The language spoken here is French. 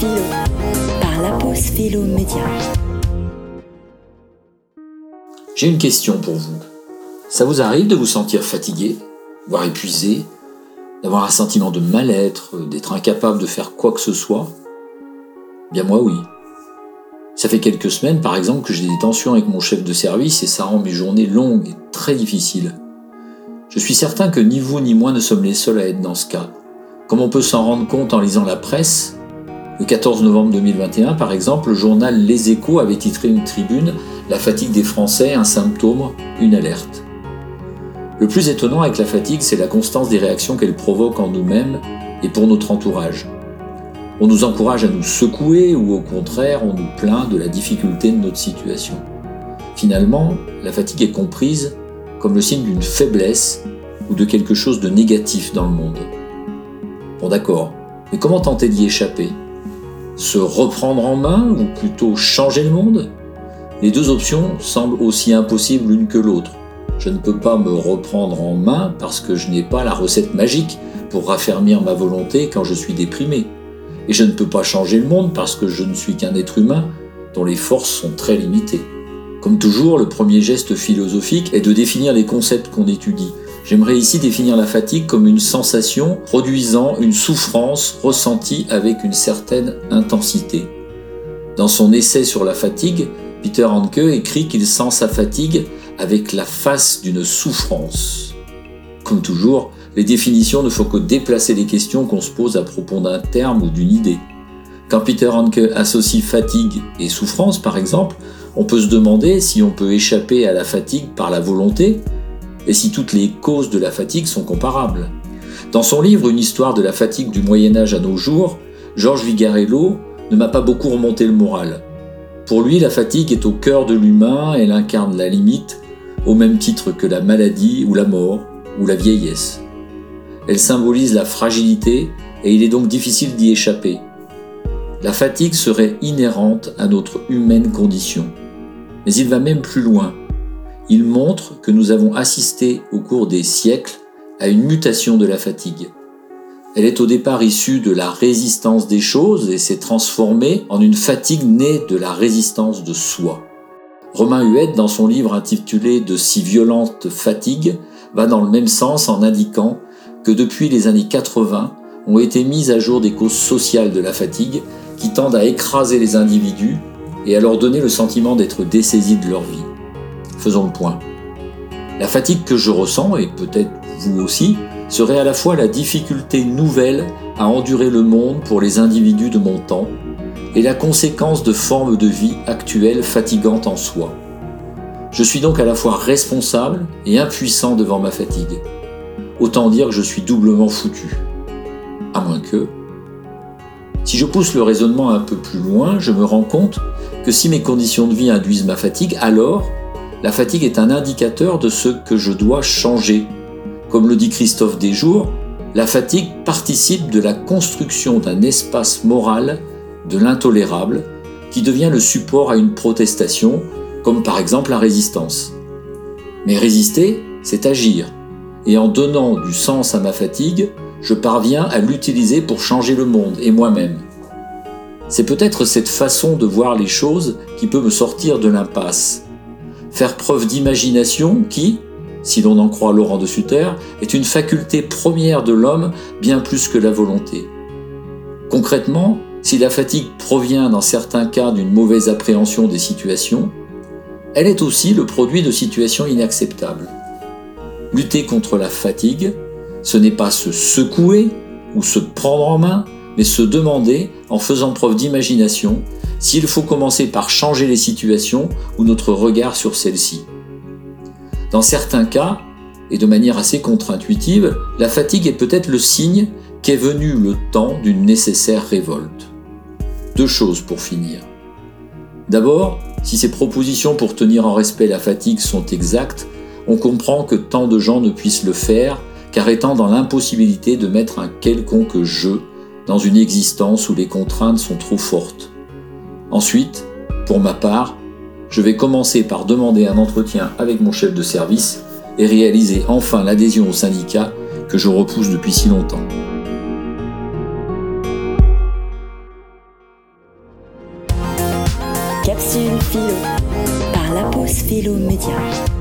Par la Philo Média. J'ai une question pour vous. Ça vous arrive de vous sentir fatigué, voire épuisé, d'avoir un sentiment de mal-être, d'être incapable de faire quoi que ce soit? Bien moi oui. Ça fait quelques semaines par exemple que j'ai des tensions avec mon chef de service et ça rend mes journées longues et très difficiles. Je suis certain que ni vous ni moi ne sommes les seuls à être dans ce cas. Comme on peut s'en rendre compte en lisant la presse, le 14 novembre 2021, par exemple, le journal Les Échos avait titré une tribune La fatigue des Français, un symptôme, une alerte. Le plus étonnant avec la fatigue, c'est la constance des réactions qu'elle provoque en nous-mêmes et pour notre entourage. On nous encourage à nous secouer ou au contraire, on nous plaint de la difficulté de notre situation. Finalement, la fatigue est comprise comme le signe d'une faiblesse ou de quelque chose de négatif dans le monde. Bon d'accord, mais comment tenter d'y échapper? Se reprendre en main ou plutôt changer le monde? Les deux options semblent aussi impossibles l'une que l'autre. Je ne peux pas me reprendre en main parce que je n'ai pas la recette magique pour raffermir ma volonté quand je suis déprimé. Et je ne peux pas changer le monde parce que je ne suis qu'un être humain dont les forces sont très limitées. Comme toujours, le premier geste philosophique est de définir les concepts qu'on étudie. J'aimerais ici définir la fatigue comme une sensation produisant une souffrance ressentie avec une certaine intensité. Dans son essai sur la fatigue, Peter Hanke écrit qu'il sent sa fatigue avec la face d'une souffrance. Comme toujours, les définitions ne font que déplacer les questions qu'on se pose à propos d'un terme ou d'une idée. Quand Peter Hanke associe fatigue et souffrance, par exemple, on peut se demander si on peut échapper à la fatigue par la volonté et si toutes les causes de la fatigue sont comparables? Dans son livre Une histoire de la fatigue du Moyen Âge à nos jours, Georges Vigarello ne m'a pas beaucoup remonté le moral. Pour lui, la fatigue est au cœur de l'humain, elle incarne la limite, au même titre que la maladie ou la mort ou la vieillesse. Elle symbolise la fragilité et il est donc difficile d'y échapper. La fatigue serait inhérente à notre humaine condition. Mais il va même plus loin. Il montre que nous avons assisté au cours des siècles à une mutation de la fatigue. Elle est au départ issue de la résistance des choses et s'est transformée en une fatigue née de la résistance de soi. Romain Huette, dans son livre intitulé De si violente fatigue, va dans le même sens en indiquant que depuis les années 80 ont été mises à jour des causes sociales de la fatigue qui tendent à écraser les individus et à leur donner le sentiment d'être dessaisis de leur vie. Faisons le point. La fatigue que je ressens, et peut-être vous aussi, serait à la fois la difficulté nouvelle à endurer le monde pour les individus de mon temps et la conséquence de formes de vie actuelles fatigantes en soi. Je suis donc à la fois responsable et impuissant devant ma fatigue. Autant dire que je suis doublement foutu. À moins que... Si je pousse le raisonnement un peu plus loin, je me rends compte que si mes conditions de vie induisent ma fatigue, alors la fatigue est un indicateur de ce que je dois changer. Comme le dit Christophe Desjours, la fatigue participe de la construction d'un espace moral de l'intolérable qui devient le support à une protestation, comme par exemple la résistance. Mais résister, c'est agir. Et en donnant du sens à ma fatigue, je parviens à l'utiliser pour changer le monde et moi-même. C'est peut-être cette façon de voir les choses qui peut me sortir de l'impasse. Faire preuve d'imagination qui, si l'on en croit Laurent de Sutter, est une faculté première de l'homme bien plus que la volonté. Concrètement, si la fatigue provient dans certains cas d'une mauvaise appréhension des situations, elle est aussi le produit de situations inacceptables. Lutter contre la fatigue, ce n'est pas se secouer ou se prendre en main, mais se demander, en faisant preuve d'imagination, s'il faut commencer par changer les situations ou notre regard sur celles-ci. Dans certains cas, et de manière assez contre-intuitive, la fatigue est peut-être le signe qu'est venu le temps d'une nécessaire révolte. Deux choses pour finir. D'abord, si ces propositions pour tenir en respect la fatigue sont exactes, on comprend que tant de gens ne puissent le faire car étant dans l'impossibilité de mettre un quelconque jeu dans une existence où les contraintes sont trop fortes. Ensuite, pour ma part, je vais commencer par demander un entretien avec mon chef de service et réaliser enfin l'adhésion au syndicat que je repousse depuis si longtemps. Capsule Philo par la Philo Média.